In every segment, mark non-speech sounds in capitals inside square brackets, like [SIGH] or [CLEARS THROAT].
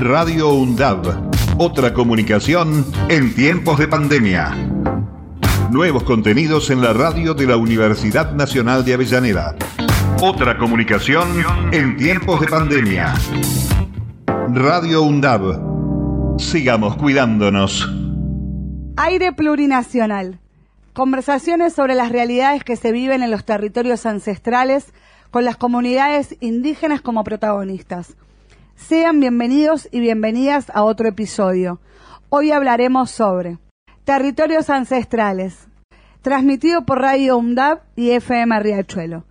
Radio UNDAB. Otra comunicación en tiempos de pandemia. Nuevos contenidos en la radio de la Universidad Nacional de Avellaneda. Otra comunicación en tiempos de pandemia. Radio UNDAB. Sigamos cuidándonos. Aire plurinacional. Conversaciones sobre las realidades que se viven en los territorios ancestrales con las comunidades indígenas como protagonistas. Sean bienvenidos y bienvenidas a otro episodio. Hoy hablaremos sobre territorios ancestrales, transmitido por Radio UNDAB y FM Riachuelo.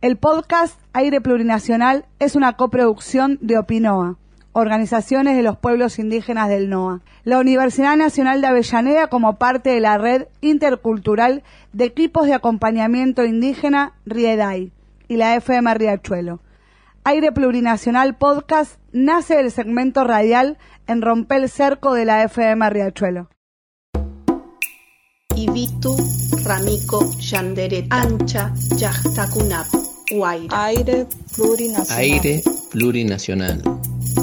El podcast Aire Plurinacional es una coproducción de Opinoa, organizaciones de los pueblos indígenas del NOA, la Universidad Nacional de Avellaneda como parte de la red intercultural de equipos de acompañamiento indígena RIEDAI y la FM Riachuelo. Aire Plurinacional Podcast nace del segmento radial en Rompel Cerco de la FM Riachuelo. Ibitu, Ramico, Yanderet, Ancha, Yachtakunap, Guaira. Aire plurinacional. Aire plurinacional.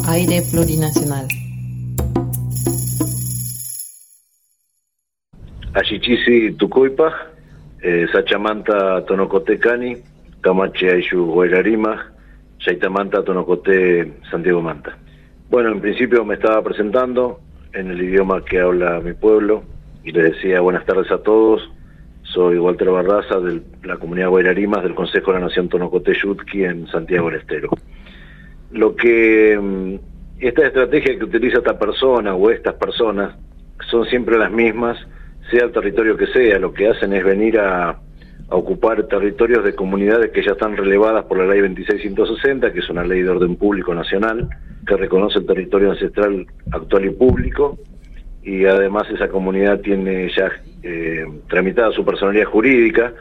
Aire plurinacional. Ashichisi Tucoipa, eh, Sachamanta Tonocotecani, Camache Aishu Guairarima, Chaitamanta Tonocote Santiago Manta. Bueno, en principio me estaba presentando en el idioma que habla mi pueblo y les decía buenas tardes a todos. Soy Walter Barraza de la comunidad Guairarimas del Consejo de la Nación Tonocote Yutki en Santiago del Estero. Lo que mm, esta estrategia que utiliza esta persona o estas personas son siempre las mismas, sea el territorio que sea, lo que hacen es venir a, a ocupar territorios de comunidades que ya están relevadas por la ley 2660, que es una ley de orden público nacional, que reconoce el territorio ancestral actual y público, y además esa comunidad tiene ya eh, tramitada su personalidad jurídica.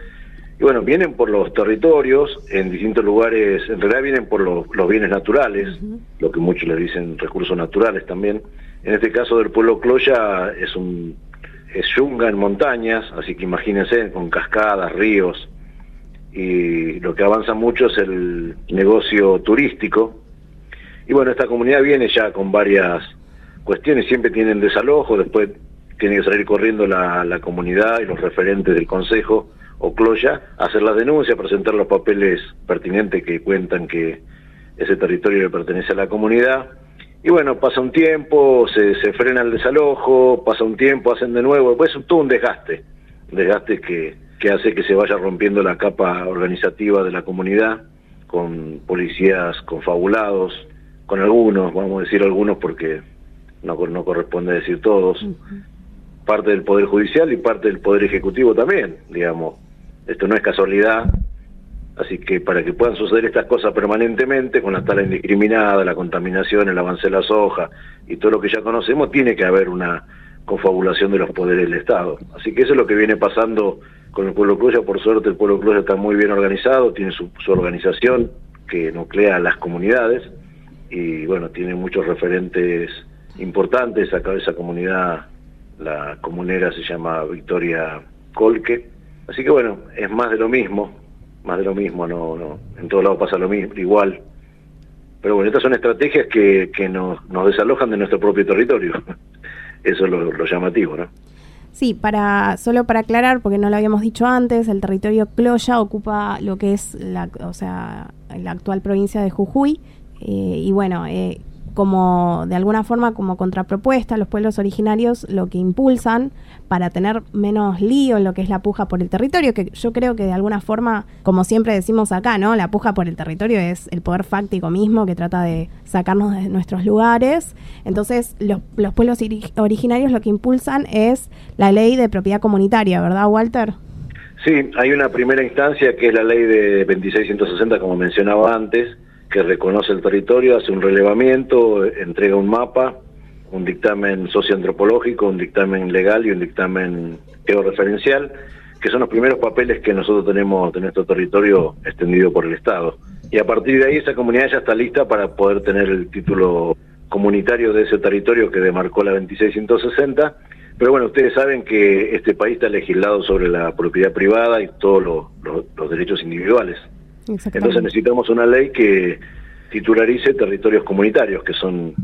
Y bueno, vienen por los territorios, en distintos lugares, en realidad vienen por los, los bienes naturales, lo que muchos le dicen recursos naturales también. En este caso del pueblo Cloya es un es yunga en montañas, así que imagínense con cascadas, ríos, y lo que avanza mucho es el negocio turístico. Y bueno, esta comunidad viene ya con varias cuestiones, siempre tienen desalojo, después tiene que salir corriendo la, la comunidad y los referentes del consejo o Cloya hacer la denuncia, presentar los papeles pertinentes que cuentan que ese territorio le pertenece a la comunidad. Y bueno, pasa un tiempo, se, se frena el desalojo, pasa un tiempo, hacen de nuevo, pues es todo un desgaste, un desgaste que, que hace que se vaya rompiendo la capa organizativa de la comunidad, con policías confabulados, con algunos, vamos a decir algunos porque no, no corresponde decir todos, parte del Poder Judicial y parte del Poder Ejecutivo también, digamos. Esto no es casualidad, así que para que puedan suceder estas cosas permanentemente, con la tala indiscriminada, la contaminación, el avance de la soja y todo lo que ya conocemos, tiene que haber una confabulación de los poderes del Estado. Así que eso es lo que viene pasando con el pueblo Cloya. Por suerte el pueblo Cloya está muy bien organizado, tiene su, organización que nuclea a las comunidades y bueno, tiene muchos referentes importantes acá esa comunidad. La comunera se llama Victoria Colque. Así que bueno, es más de lo mismo, más de lo mismo, no, no, en todos lados pasa lo mismo, igual. Pero bueno, estas son estrategias que, que nos, nos desalojan de nuestro propio territorio. [LAUGHS] Eso es lo, llamativo, ¿no? Sí, para solo para aclarar, porque no lo habíamos dicho antes, el territorio Cloya ocupa lo que es la, o sea, la actual provincia de Jujuy. eh, y bueno, eh, como de alguna forma como contrapropuesta, los pueblos originarios lo que impulsan para tener menos lío en lo que es la puja por el territorio, que yo creo que de alguna forma, como siempre decimos acá, ¿no? La puja por el territorio es el poder fáctico mismo que trata de sacarnos de nuestros lugares. Entonces, los, los pueblos ori- originarios lo que impulsan es la ley de propiedad comunitaria, ¿verdad, Walter? Sí, hay una primera instancia que es la ley de 2660, como mencionaba antes, que reconoce el territorio, hace un relevamiento, entrega un mapa, un dictamen socioantropológico, un dictamen legal y un dictamen georreferencial, que son los primeros papeles que nosotros tenemos de nuestro territorio extendido por el Estado. Y a partir de ahí esa comunidad ya está lista para poder tener el título comunitario de ese territorio que demarcó la 2660. Pero bueno, ustedes saben que este país está legislado sobre la propiedad privada y todos los, derechos individuales. Entonces necesitamos una ley que titularice territorios comunitarios, que son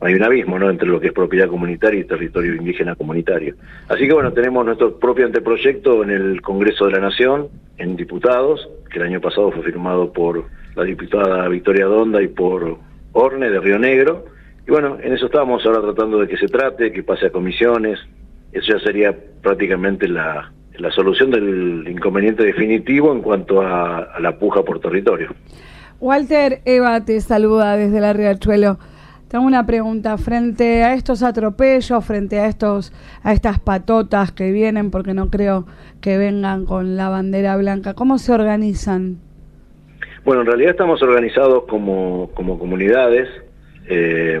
hay un abismo ¿no? entre lo que es propiedad comunitaria y territorio indígena comunitario. Así que bueno, tenemos nuestro propio anteproyecto en el Congreso de la Nación, en diputados, que el año pasado fue firmado por la diputada Victoria Donda y por Orne de Río Negro. Y bueno, en eso estamos ahora tratando de que se trate, que pase a comisiones. Eso ya sería prácticamente la, la solución del inconveniente definitivo en cuanto a, a la puja por territorio. Walter Eva te saluda desde la Riachuelo. Tengo una pregunta frente a estos atropellos, frente a estos a estas patotas que vienen porque no creo que vengan con la bandera blanca. ¿Cómo se organizan? Bueno, en realidad estamos organizados como, como comunidades eh,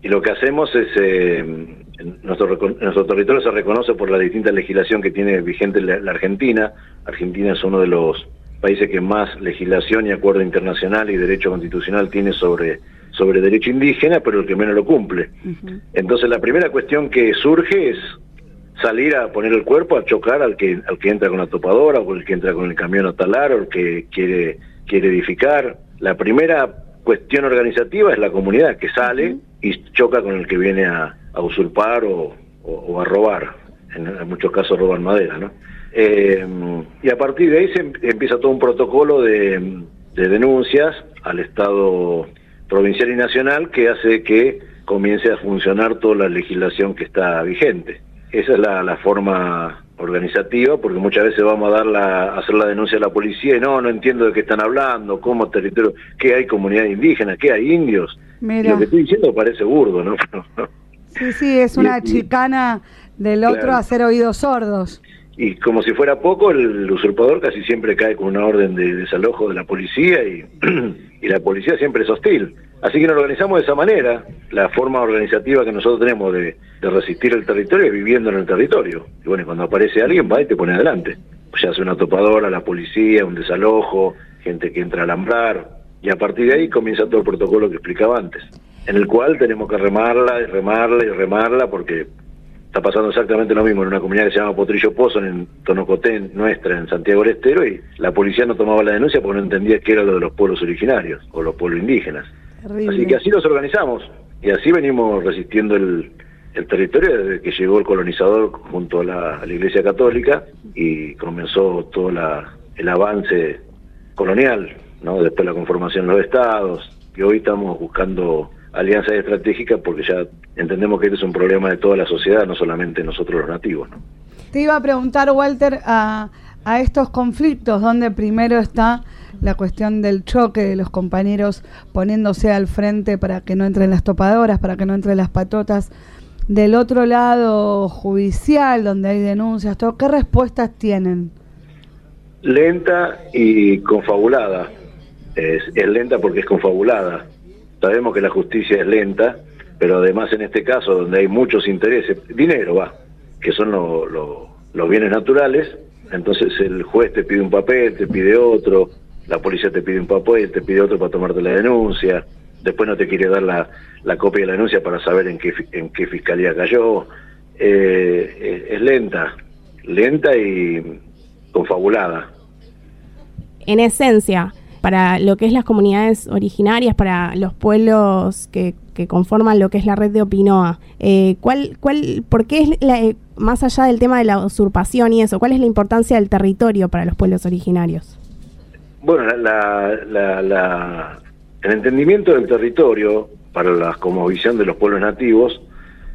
y lo que hacemos es eh, nuestro, nuestro territorio se reconoce por la distinta legislación que tiene vigente la, la Argentina. Argentina es uno de los países que más legislación y acuerdo internacional y derecho constitucional tiene sobre sobre derecho indígena, pero el que menos lo cumple. Entonces la primera cuestión que surge es salir a poner el cuerpo a chocar al que al que entra con la topadora o el que entra con el camión a talar o el que quiere quiere edificar. La primera cuestión organizativa es la comunidad que sale y choca con el que viene a, usurpar o, a robar. En, muchos casos roban madera, ¿no? Eh, y a partir de ahí se em, empieza todo un protocolo de, de denuncias al Estado provincial y nacional que hace que comience a funcionar toda la legislación que está vigente. Esa es la, forma organizativa, porque muchas veces vamos a dar la, hacer la denuncia a la policía y no, no entiendo de qué están hablando, cómo territorio, qué hay comunidad indígena, qué hay indios. lo que estoy diciendo parece burdo, ¿no? [LAUGHS] sí, sí, es una chicana del otro hacer oídos sordos. Y como si fuera poco, el usurpador casi siempre cae con una orden de desalojo de la policía y [CLEARS THROAT] y la policía siempre es hostil. Así que nos organizamos de esa manera. La forma organizativa que nosotros tenemos de, resistir el territorio es viviendo en el territorio. Y bueno, cuando aparece alguien va y te pone adelante. Pues ya hace una topadora, la policía, un desalojo, gente que entra a alambrar. Y a partir de ahí comienza todo el protocolo que explicaba antes, en el cual tenemos que remarla y remarla y remarla porque Está pasando exactamente lo mismo en una comunidad que se llama Potrillo Pozo, en Tonocotén, nuestra, en Santiago del Estero, y la policía no tomaba la denuncia porque no entendía que era lo de los pueblos originarios o los pueblos indígenas. Así que así nos organizamos y así venimos resistiendo el, territorio desde que llegó el colonizador junto a la, Iglesia Católica y comenzó todo el avance colonial, ¿no? después la conformación de los estados, y hoy estamos buscando alianzas estratégicas porque ya entendemos que este es un problema de toda la sociedad, no solamente nosotros los nativos. ¿no? Te iba a preguntar, Walter, a, a estos conflictos, donde primero está la cuestión del choque de los compañeros poniéndose al frente para que no entren las topadoras, para que no entren las patotas. Del otro lado judicial, donde hay denuncias, todo, ¿qué respuestas tienen? Lenta y confabulada. Es, es lenta porque es confabulada Sabemos que la justicia es lenta, pero además en este caso donde hay muchos intereses, dinero va, que son los bienes naturales, entonces el juez te pide un papel, te pide otro, la policía te pide un papel, te pide otro para tomarte la denuncia, después no te quiere dar la, la copia de la denuncia para saber en qué, en qué fiscalía cayó. Eh, es lenta, lenta y confabulada. En esencia, para lo que es las comunidades originarias, para los pueblos que, conforman lo que es la red de Opinoa. Eh, ¿cuál, cuál, ¿Por qué es, la, más allá del tema de la usurpación y eso, cuál es la importancia del territorio para los pueblos originarios? Bueno, la, el entendimiento del territorio para la visión de los pueblos nativos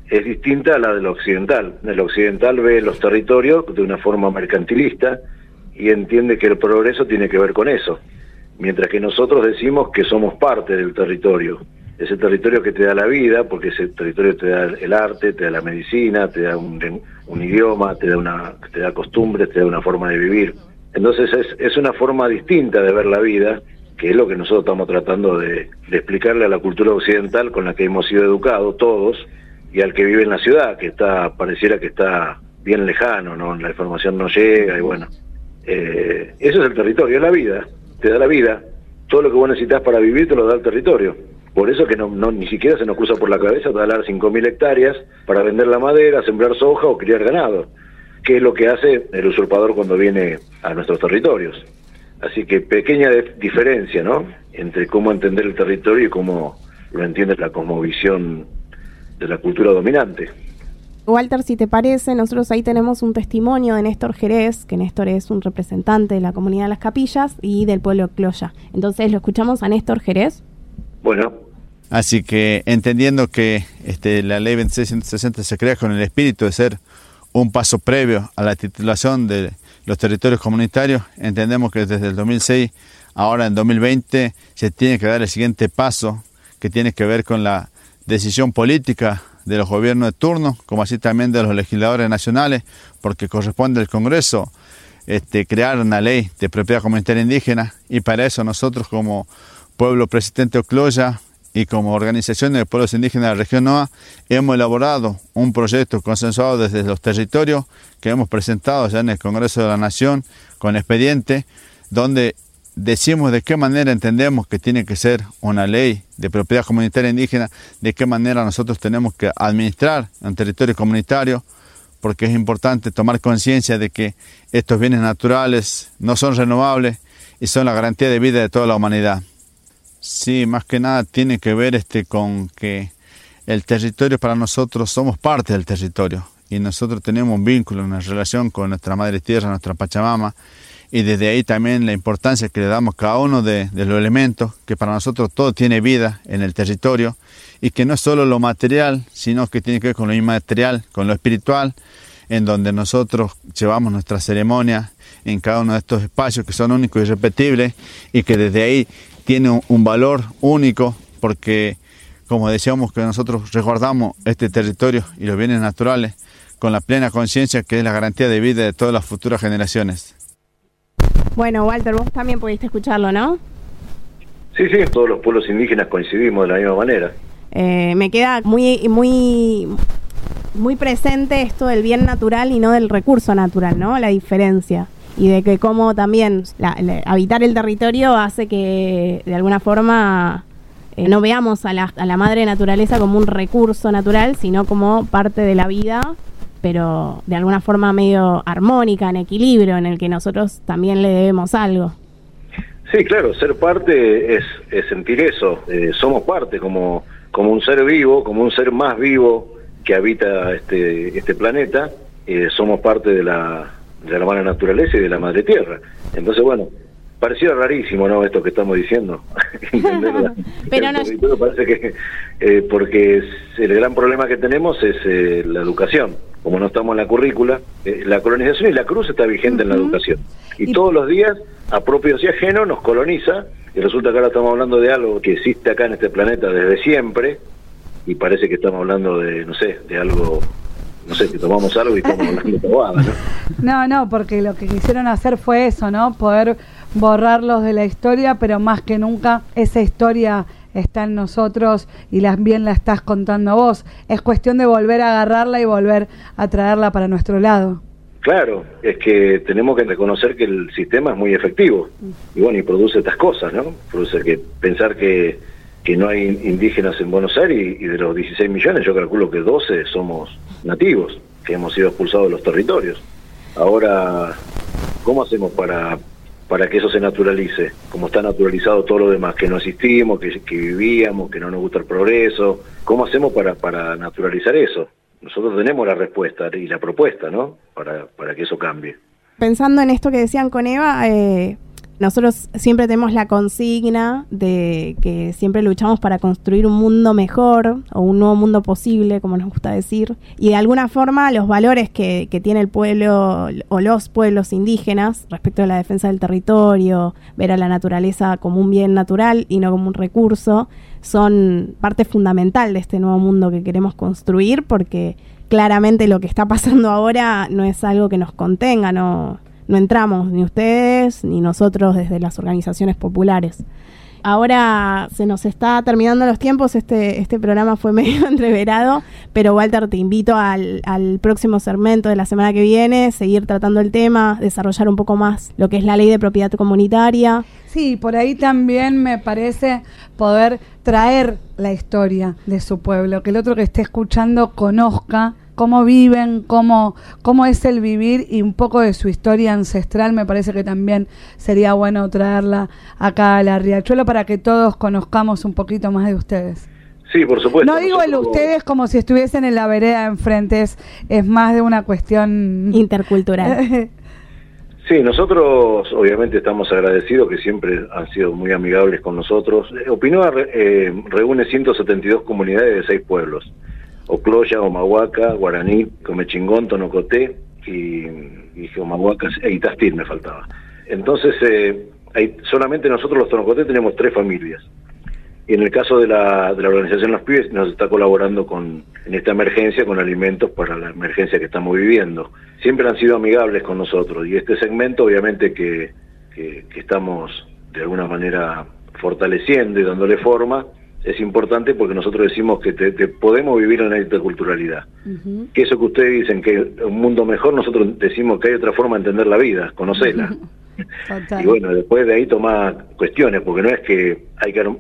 es distinta a la del occidental. El occidental ve los territorios de una forma mercantilista y entiende que el progreso tiene que ver con eso mientras que nosotros decimos que somos parte del territorio. Ese territorio que te da la vida, porque ese territorio te da el arte, te da la medicina, te da un, idioma, te da, una, te da costumbres, te da una forma de vivir. Entonces es, es una forma distinta de ver la vida, que es lo que nosotros estamos tratando de, explicarle a la cultura occidental con la que hemos sido educados todos, y al que vive en la ciudad, que está pareciera que está bien lejano, ¿no? la información no llega, y bueno, eh, eso es el territorio, es la vida te da la vida. Todo lo que vos necesitas para vivir te lo da el territorio. Por eso que no, ni siquiera se nos cruza por la cabeza talar 5.000 hectáreas para vender la madera, sembrar soja o criar ganado, que es lo que hace el usurpador cuando viene a nuestros territorios. Así que pequeña diferencia, ¿no? Entre cómo entender el territorio y cómo lo entiende la cosmovisión de la cultura dominante. Walter, si te parece, nosotros ahí tenemos un testimonio de Néstor Jerez, que Néstor es un representante de la comunidad de las capillas y del pueblo Cloya. Entonces, ¿lo escuchamos a Néstor Jerez? Bueno. Así que entendiendo que este, la ley 2660 se crea con el espíritu de ser un paso previo a la titulación de los territorios comunitarios, entendemos que desde el 2006, ahora en 2020, se tiene que dar el siguiente paso que tiene que ver con la decisión política de los gobiernos de turno, como así también de los legisladores nacionales, porque corresponde al Congreso este, crear una ley de propiedad comunitaria indígena y para eso nosotros como pueblo presidente Ocloya y como organización de pueblos indígenas de la región NOA hemos elaborado un proyecto consensuado desde los territorios que hemos presentado ya en el Congreso de la Nación con expediente donde decimos de qué manera entendemos que tiene que ser una ley de propiedad comunitaria indígena, de qué manera nosotros tenemos que administrar un territorio comunitario, porque es importante tomar conciencia de que estos bienes naturales no son renovables y son la garantía de vida de toda la humanidad. Sí, más que nada tiene que ver este con que el territorio para nosotros somos parte del territorio y nosotros tenemos un vínculo, una relación con nuestra madre tierra, nuestra Pachamama y desde ahí también la importancia que le damos cada uno de, los elementos, que para nosotros todo tiene vida en el territorio y que no es solo lo material, sino que tiene que ver con lo inmaterial, con lo espiritual, en donde nosotros llevamos nuestra ceremonia en cada uno de estos espacios que son únicos y repetibles y que desde ahí tiene un, valor único porque, como decíamos, que nosotros resguardamos este territorio y los bienes naturales con la plena conciencia que es la garantía de vida de todas las futuras generaciones. Bueno, Walter, vos también pudiste escucharlo, ¿no? Sí, sí, todos los pueblos indígenas coincidimos de la misma manera. Eh, me queda muy, muy, muy presente esto del bien natural y no del recurso natural, ¿no? La diferencia. Y de que cómo también habitar el territorio hace que de alguna forma eh, no veamos a la, a la madre naturaleza como un recurso natural, sino como parte de la vida pero de alguna forma medio armónica, en equilibrio, en el que nosotros también le debemos algo. Sí, claro, ser parte es, sentir eso, eh, somos parte como, como un ser vivo, como un ser más vivo que habita este, este planeta, eh, somos parte de la, de la madre naturaleza y de la madre tierra. Entonces, bueno, parecía rarísimo, ¿no? Esto que estamos diciendo. [LAUGHS] [LAUGHS] Pero no... parece que, eh, porque el gran problema que tenemos es la educación como no estamos en la currícula, eh, la colonización y la cruz está vigente en la educación. Y, todos los días, a propios y ajenos, nos coloniza, y resulta que ahora estamos hablando de algo que existe acá en este planeta desde siempre, y parece que estamos hablando de, no sé, de algo no sé, que tomamos algo y estamos hablando de ¿no? [LAUGHS] No, no, porque lo que quisieron hacer fue eso, ¿no? Poder borrarlos de la historia, pero más que nunca esa historia está en nosotros y las, bien la estás contando vos. Es cuestión de volver a agarrarla y volver a traerla para nuestro lado. Claro, es que tenemos que reconocer que el sistema es muy efectivo y bueno, y produce estas cosas, ¿no? Produce que pensar que, que no hay indígenas en Buenos Aires y, y de los 16 millones yo calculo que 12 somos nativos, que hemos sido expulsados de los territorios. Ahora, ¿cómo hacemos para para que eso se naturalice, como está naturalizado todo lo demás, que no existimos, que, vivíamos, que no nos gusta el progreso. ¿Cómo hacemos para, para naturalizar eso? Nosotros tenemos la respuesta y la propuesta, ¿no? Para, para que eso cambie. Pensando en esto que decían con Eva, eh, nosotros siempre tenemos la consigna de que siempre luchamos para construir un mundo mejor o un nuevo mundo posible, como nos gusta decir. Y de alguna forma los valores que, tiene el pueblo o los pueblos indígenas respecto a la defensa del territorio, ver a la naturaleza como un bien natural y no como un recurso, son parte fundamental de este nuevo mundo que queremos construir porque claramente lo que está pasando ahora no es algo que nos contenga, no no entramos ni ustedes ni nosotros desde las organizaciones populares. Ahora se nos está terminando los tiempos, este, este programa fue [LAUGHS] medio entreverado, pero Walter, te invito al, al próximo segmento de la semana que viene, seguir tratando el tema, desarrollar un poco más lo que es la ley de propiedad comunitaria. Sí, por ahí también me parece poder traer la historia de su pueblo, que el otro que esté escuchando conozca cómo viven, cómo, cómo es el vivir y un poco de su historia ancestral, me parece que también sería bueno traerla acá a la Riachuelo para que todos conozcamos un poquito más de ustedes. Sí, por supuesto. No digo el ustedes como si estuviesen en la vereda de enfrente, es, es más de una cuestión... Intercultural. [LAUGHS] Sí, nosotros obviamente estamos agradecidos que siempre han sido muy amigables con nosotros. Eh, Opinoa re- eh, reúne 172 comunidades de seis pueblos. Ocloya, Omahuaca, Guaraní, Comechingón, Tonocoté y, y Omahuaca e Itastil me faltaba. Entonces, eh, hay, solamente nosotros los Tonocoté tenemos tres familias. Y en el caso de la, de la organización Los Pibes nos está colaborando con en esta emergencia con alimentos para la emergencia que estamos viviendo. Siempre han sido amigables con nosotros y este segmento obviamente que, que, que estamos de alguna manera fortaleciendo y dándole forma es importante porque nosotros decimos que te- te podemos vivir en la interculturalidad. Que eso que ustedes dicen que es un mundo mejor, nosotros decimos que hay otra forma de entender la vida, conocerla. [LAUGHS] Y bueno, después de ahí toma cuestiones, porque no es que hay que eh,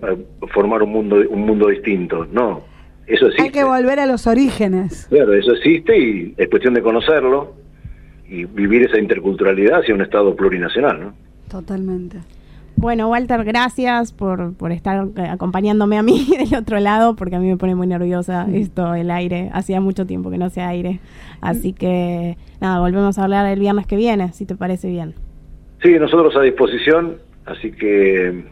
formar un mundo un mundo distinto, no. Eso existe. Hay que volver a los orígenes. Claro, eso existe y es cuestión de conocerlo y vivir esa interculturalidad hacia un Estado plurinacional, ¿no? Totalmente. Bueno, Walter, gracias por, por estar eh, acompañándome a mí [LAUGHS] del otro lado, porque a mí me pone muy nerviosa esto, el aire. Hacía mucho tiempo que no hacía aire. Así que, nada, volvemos a hablar el viernes que viene, si te parece bien. Sí, nosotros a disposición, así que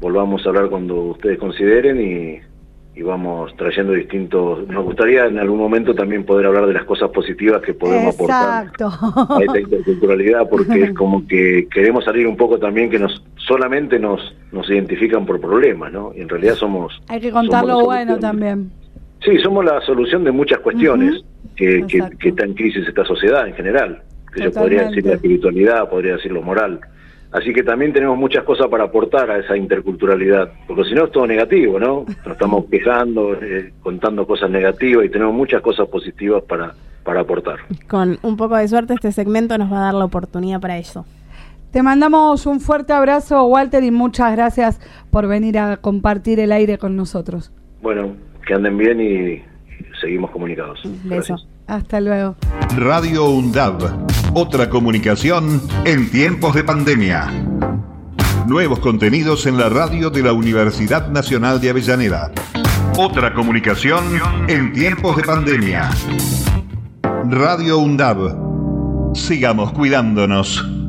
volvamos a hablar cuando ustedes consideren y, y vamos trayendo distintos... Nos gustaría en algún momento también poder hablar de las cosas positivas que podemos aportar a esta interculturalidad porque es como que queremos salir un poco también que nos solamente nos nos identifican por problemas, ¿no? Y en realidad somos Hay que contar lo bueno también. Sí, somos la solución de muchas cuestiones que, que, que está en crisis esta sociedad en general. Que yo podría Totalmente. decir la espiritualidad, podría decir lo moral. Así que también tenemos muchas cosas para aportar a esa interculturalidad, porque si no es todo negativo, ¿no? Nos estamos quejando, eh, contando cosas negativas y tenemos muchas cosas positivas para, para aportar. Con un poco de suerte, este segmento nos va a dar la oportunidad para eso. Te mandamos un fuerte abrazo, Walter, y muchas gracias por venir a compartir el aire con nosotros. Bueno, que anden bien y seguimos comunicados. Beso. Gracias. Hasta luego. Radio UNDAB. Otra comunicación en tiempos de pandemia. Nuevos contenidos en la radio de la Universidad Nacional de Avellaneda. Otra comunicación en tiempos de pandemia. Radio UNDAB. Sigamos cuidándonos.